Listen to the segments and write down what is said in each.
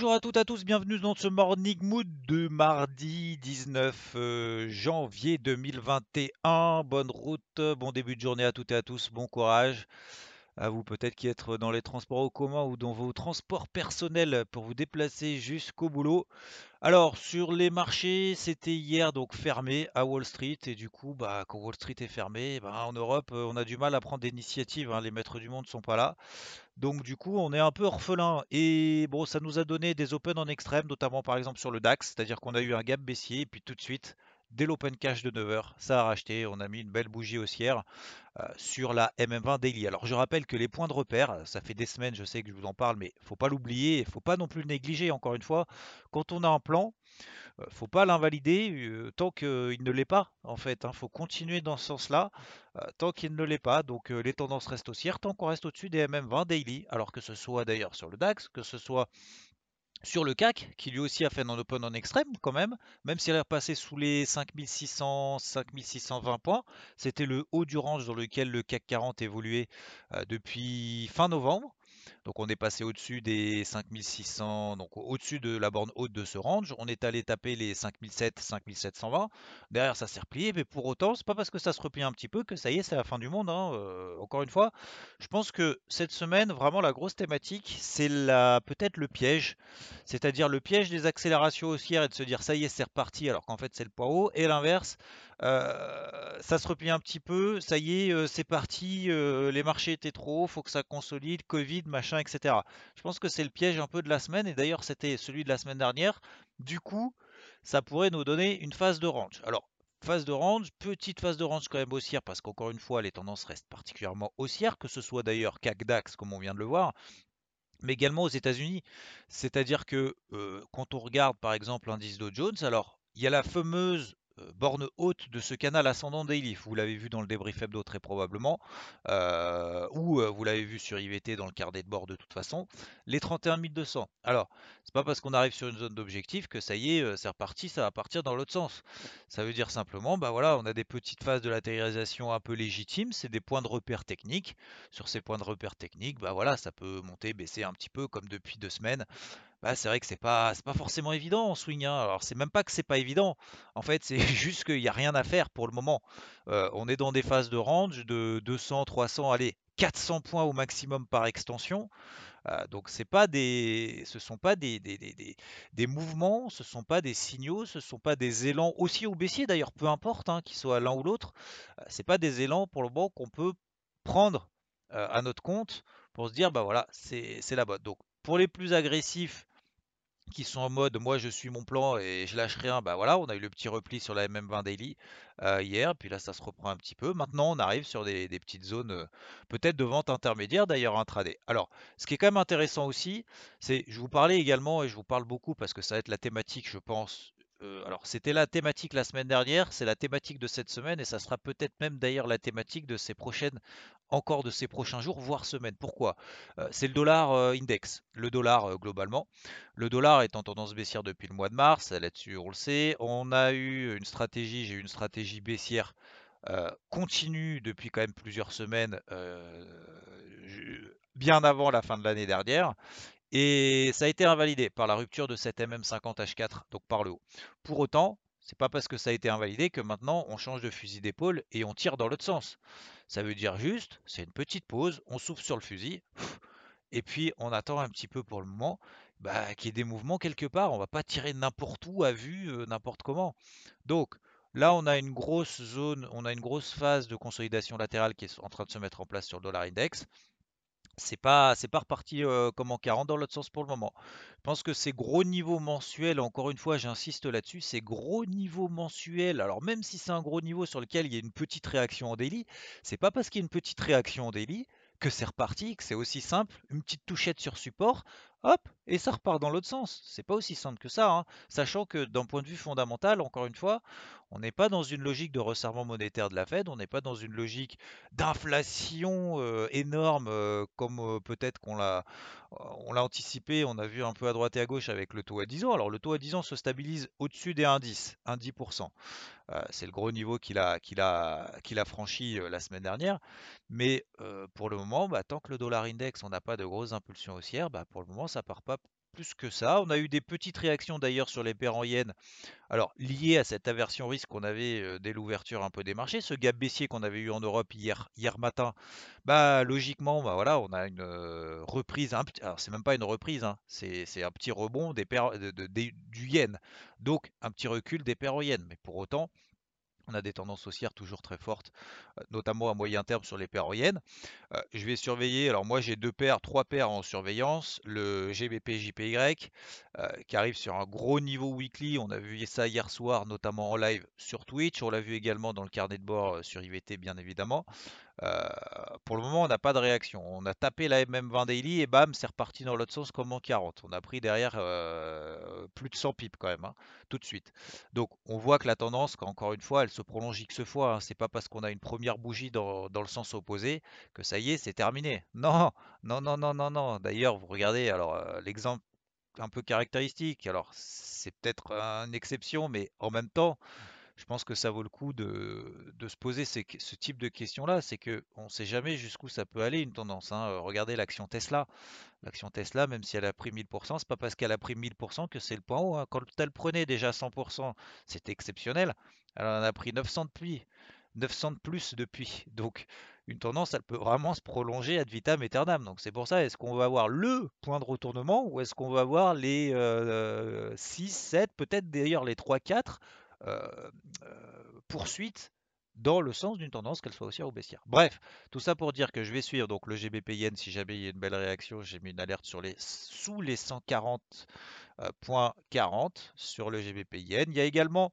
Bonjour à toutes et à tous, bienvenue dans ce Morning Mood de mardi 19 euh, janvier 2021. Bonne route, bon début de journée à toutes et à tous, bon courage. À vous peut-être qui êtes dans les transports en commun ou dans vos transports personnels pour vous déplacer jusqu'au boulot. Alors sur les marchés, c'était hier donc fermé à Wall Street et du coup, bah, quand Wall Street est fermé, bah, en Europe, euh, on a du mal à prendre des initiatives. hein, les maîtres du monde ne sont pas là. Donc du coup, on est un peu orphelin. Et bon, ça nous a donné des open en extrême, notamment par exemple sur le DAX, c'est-à-dire qu'on a eu un gap baissier, et puis tout de suite, dès l'open cash de 9 heures, ça a racheté. On a mis une belle bougie haussière euh, sur la MM20 Daily. Alors je rappelle que les points de repère, ça fait des semaines, je sais que je vous en parle, mais faut pas l'oublier, il faut pas non plus le négliger. Encore une fois, quand on a un plan, euh, faut pas l'invalider euh, tant qu'il ne l'est pas, en fait. Il faut continuer dans ce sens-là tant qu'il ne l'est pas. Donc les tendances restent haussières tant qu'on reste au-dessus des MM20 daily. Alors que ce soit d'ailleurs sur le DAX, que ce soit sur le CAC, qui lui aussi a fait un open en extrême quand même, même s'il est repassé sous les 5600, 5620 points, c'était le haut du range dans lequel le CAC 40 évoluait euh, depuis fin novembre. Donc on est passé au-dessus des 5600, donc au-dessus de la borne haute de ce range. On est allé taper les 5007, 5720. Derrière ça s'est replié, mais pour autant, c'est pas parce que ça se replie un petit peu que ça y est, c'est la fin du monde. hein. Euh, encore une fois, je pense que cette semaine, vraiment la grosse thématique, c'est peut-être le piège, c'est-à-dire le piège des accélérations haussières et de se dire ça y est, c'est reparti, alors qu'en fait c'est le point haut, et l'inverse. euh, ça se replie un petit peu, ça y est, euh, c'est parti, les marchés étaient trop hauts, faut que ça consolide, Covid, machin, etc. Je pense que c'est le piège un peu de la semaine, et d'ailleurs c'était celui de la semaine dernière. Du coup, ça pourrait nous donner une phase de range. Alors, phase de range, petite phase de range quand même haussière, parce qu'encore une fois, les tendances restent particulièrement haussières, que ce soit d'ailleurs CAC DAX, comme on vient de le voir, mais également aux États-Unis. C'est-à-dire que euh, quand on regarde par exemple l'indice Dow Jones, alors il y a la fameuse borne haute de ce canal ascendant daily. Vous l'avez vu dans le débrief hebdo très probablement, euh, ou euh, vous l'avez vu sur IVT dans le carnet de bord de toute façon, les 31 200. Alors, c'est pas parce qu'on arrive sur une zone d'objectif que ça y est, euh, c'est reparti, ça va partir dans l'autre sens. Ça veut dire simplement, bah voilà, on a des petites phases de latéralisation un peu légitimes, c'est des points de repère techniques. Sur ces points de repère techniques, bah voilà, ça peut monter, baisser un petit peu comme depuis deux semaines. Bah, c'est vrai que c'est pas, pas forcément évident en swing, hein. Alors c'est même pas que c'est pas évident. En fait, c'est juste qu'il n'y a rien à faire pour le moment. On est dans des phases de range de 200, 300, allez, 400 points au maximum par extension. Donc c'est pas des, ce sont pas des, des, des- des- mouvements, ce sont pas des signaux, ce sont pas des élans haussiers ou baissiers d'ailleurs, peu importe, hein, qu'ils soient l'un ou l'autre. Euh, c'est pas des élans pour le moment qu'on peut prendre à notre compte pour se dire bah voilà, c'est c'est la bonne. Donc pour les plus agressifs qui sont en mode moi je suis mon plan et je lâche rien, bah voilà, on a eu le petit repli sur la MM20 Daily euh, hier, puis là ça se reprend un petit peu. Maintenant on arrive sur des, petites zones euh, peut-être de vente intermédiaire d'ailleurs intraday. Alors ce qui est quand même intéressant aussi, c'est je vous parlais également et je vous parle beaucoup parce que ça va être la thématique je pense. Euh, alors c'était la thématique la semaine dernière, c'est la thématique de cette semaine et ça sera peut-être même d'ailleurs la thématique de ces prochaines, encore de ces prochains jours, voire semaines. Pourquoi? Euh, c'est le dollar euh, index, le dollar globalement. Le dollar est en tendance baissière depuis le mois de mars, là-dessus on le sait. On a eu une stratégie, j'ai eu une stratégie baissière continue depuis quand même plusieurs semaines, bien avant la fin de l'année dernière. Et ça a été invalidé par la rupture de cette MM50H4, donc par le haut. Pour autant, c'est pas parce que ça a été invalidé que maintenant on change de fusil d'épaule et on tire dans l'autre sens. Ça veut dire juste, c'est une petite pause, on souffle sur le fusil, et puis on attend un petit peu pour le moment bah, qu'il y ait des mouvements quelque part. On va pas tirer n'importe où à vue, euh, n'importe comment. Donc là, on a une grosse zone, on a une grosse phase de consolidation latérale qui est en train de se mettre en place sur le dollar index. C'est pas, c'est pas reparti comme en 40 dans l'autre sens pour le moment. Je pense que ces gros niveaux mensuels, encore une fois, j'insiste là-dessus, ces gros niveaux mensuels, alors même si c'est un gros niveau sur lequel il y a une petite réaction en daily, c'est pas parce qu'il y a une petite réaction en daily que c'est reparti, que c'est aussi simple, une petite touchette sur support, hop, et ça repart dans l'autre sens. C'est pas aussi simple que ça, hein. sachant que d'un point de vue fondamental, encore une fois, on n'est pas dans une logique de resserrement monétaire de la Fed, on n'est pas dans une logique d'inflation énorme comme peut-être qu'on l'a anticipé, on a vu un peu à droite et à gauche avec le taux à 10 ans. Alors le taux à 10 ans se stabilise au-dessus des indices, 10%. c'est le gros niveau qu'il a franchi la semaine dernière. Mais pour le moment, bah, tant que le dollar index, on n'a pas de grosses impulsions haussières, bah, pour le moment, ça part pas plus que ça. On a eu des petites réactions d'ailleurs sur les paires en yens. Alors, liées à cette aversion risque qu'on avait dès l'ouverture un peu des marchés, ce gap baissier qu'on avait eu en Europe hier, hier matin, bah logiquement, bah voilà, on a une reprise. alors, c'est même pas une reprise, hein, c'est, un petit rebond des du yen. Donc, un petit recul des paires en yens. Mais pour autant, on a des tendances haussières toujours très fortes, notamment à moyen terme sur les paires. Euh, je vais surveiller, alors moi j'ai deux paires, trois paires en surveillance, le GBP JPY qui arrive sur un gros niveau weekly, on a vu ça hier soir notamment en live sur Twitch, on l'a vu également dans le carnet de bord sur IVT bien évidemment. Pour le moment, on n'a pas de réaction. On a tapé la MM20 Daily et bam, c'est reparti dans l'autre sens comme en 40. On a pris derrière plus de 100 pips quand même, hein, tout de suite. Donc on voit que la tendance, encore une fois, elle se prolonge X fois. Hein. C'est pas parce qu'on a une première bougie dans, le sens opposé que ça y est, c'est terminé. Non, non, non, non, non, non. D'ailleurs, vous regardez, alors euh, l'exemple un peu caractéristique, alors c'est peut-être une exception, mais en même temps, je pense que ça vaut le coup de, se poser ce type de questions-là. C'est qu'on ne sait jamais jusqu'où ça peut aller une tendance. Hein. Euh, regardez l'action Tesla. L'action Tesla, même si elle a pris 1000%, c'est pas parce qu'elle a pris 1000% que c'est le point haut. Hein. Quand elle prenait déjà 100%, c'était exceptionnel. Elle en a pris 900 depuis. 900 de plus depuis. Donc une tendance, elle peut vraiment se prolonger ad vitam aeternam. Donc c'est pour ça, est-ce qu'on va avoir le point de retournement ou est-ce qu'on va avoir les 6, 7, peut-être d'ailleurs les 3, 4 euh, euh, poursuite dans le sens d'une tendance qu'elle soit haussière ou baissière. Bref, tout ça pour dire que je vais suivre donc le GBP Yen si jamais il y a une belle réaction, j'ai mis une alerte sur les sous les 140.40 sur le GBP Yen. Il y a également le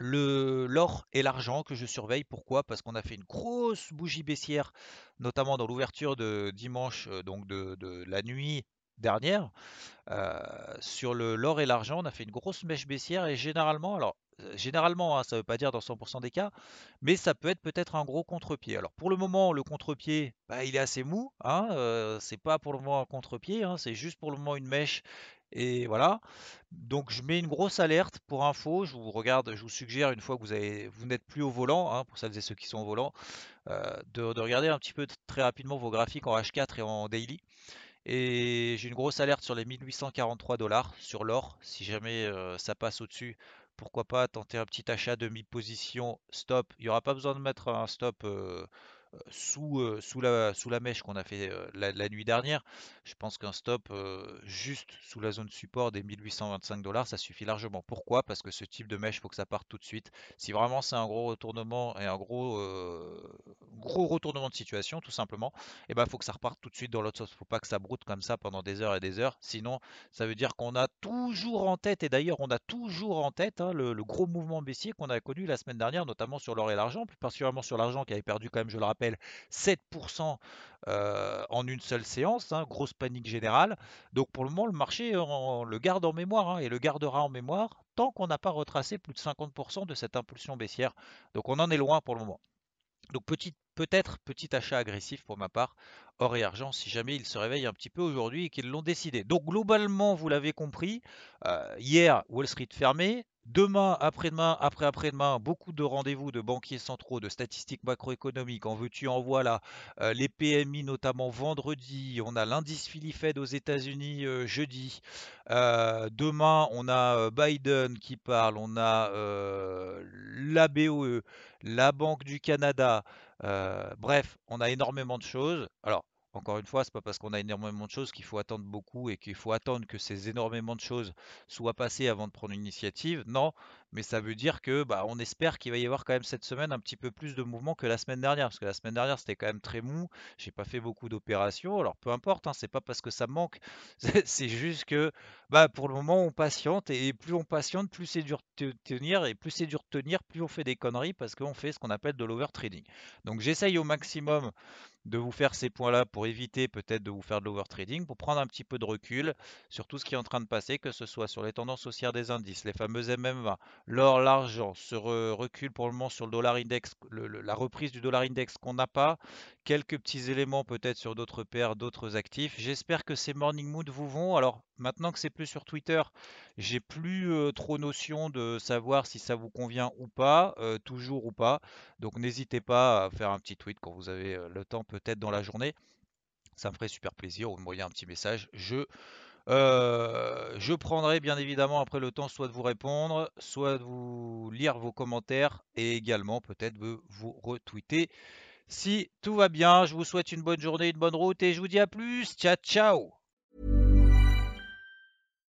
l'or et l'argent que je surveille. Pourquoi? Parce qu'on a fait une grosse bougie baissière, notamment dans l'ouverture de dimanche, euh, donc de, de la nuit dernière. sur l'or et l'argent, on a fait une grosse mèche baissière et généralement, alors généralement, hein, ça ne veut pas dire dans 100% des cas, mais ça peut être peut-être un gros contre-pied. Alors pour le moment, le contre-pied, bah, il est assez mou, hein, c'est pas pour le moment un contre-pied, hein, c'est juste pour le moment une mèche. Et voilà. Donc je mets une grosse alerte pour info. Je vous regarde, je vous suggère une fois que vous vous n'êtes plus au volant, pour celles et ceux qui sont au volant, de, regarder un petit peu très rapidement vos graphiques en H4 et en daily. Et j'ai une grosse alerte sur les 1843 dollars sur l'or. Si jamais ça passe au-dessus, pourquoi pas tenter un petit achat de mi-position stop. Il n'y aura pas besoin de mettre un stop sous, sous, la, sous la mèche qu'on a fait la, nuit dernière. Je pense qu'un stop juste sous la zone support des 1825 dollars, ça suffit largement. Pourquoi? Parce que ce type de mèche, il faut que ça parte tout de suite. Si vraiment c'est un gros retournement et un gros, gros retournement de situation, tout simplement, eh ben, faut que ça reparte tout de suite dans l'autre sens. Il ne faut pas que ça broute comme ça pendant des heures et des heures. Sinon, ça veut dire qu'on a toujours en tête, et d'ailleurs on a toujours en tête hein, le, le, gros mouvement baissier qu'on a connu la semaine dernière, notamment sur l'or et l'argent, plus particulièrement sur l'argent qui avait perdu quand même, je le rappelle, 7% euh, en une seule séance, hein, grosse panique générale. Donc pour le moment, le marché le garde en mémoire hein, et le gardera en mémoire tant qu'on n'a pas retracé plus de 50% de cette impulsion baissière. Donc on en est loin pour le moment. Donc peut-être petit achat agressif pour ma part, or et argent, si jamais ils se réveillent un petit peu aujourd'hui et qu'ils l'ont décidé. Donc globalement, vous l'avez compris, euh, hier Wall Street fermé, Demain, après-demain, après-après-demain, beaucoup de rendez-vous de banquiers centraux, de statistiques macroéconomiques, en veux-tu, en voilà. Euh, les PMI notamment vendredi, on a l'indice Philly Fed aux États-Unis euh, jeudi. Demain, on a Biden qui parle, on a la BOE, la Banque du Canada. Bref, on a énormément de choses. Alors, encore une fois, c'est pas parce qu'on a énormément de choses qu'il faut attendre beaucoup et qu'il faut attendre que ces énormément de choses soient passées avant de prendre une initiative. Non, mais ça veut dire que bah, on espère qu'il va y avoir quand même cette semaine un petit peu plus de mouvement que la semaine dernière, parce que la semaine dernière c'était quand même très mou. J'ai pas fait beaucoup d'opérations, alors peu importe, hein, c'est pas parce que ça manque, c'est juste que bah, pour le moment on patiente et plus on patiente, plus c'est dur de tenir et plus c'est dur de tenir, plus on fait des conneries parce qu'on fait ce qu'on appelle de l'overtrading. Donc j'essaye au maximum de vous faire ces points-là pour éviter peut-être de vous faire de l'overtrading, pour prendre un petit peu de recul sur tout ce qui est en train de passer, que ce soit sur les tendances haussières des indices, les fameux MM20, l'or, l'argent, ce recul pour le moment sur le dollar index, la reprise du dollar index qu'on n'a pas, quelques petits éléments peut-être sur d'autres paires, d'autres actifs. J'espère que ces morning mood vous vont. Alors maintenant que c'est plus sur Twitter, j'ai plus euh, trop notion de savoir si ça vous convient ou pas, euh, toujours ou pas. Donc n'hésitez pas à faire un petit tweet quand vous avez euh, le temps peut-être dans la journée. Ça me ferait super plaisir. Vous m'envoyez un petit message. Je, je prendrai bien évidemment après le temps soit de vous répondre, soit de vous lire vos commentaires et également peut-être de vous retweeter. Si tout va bien, je vous souhaite une bonne journée, une bonne route et je vous dis à plus. Ciao, ciao.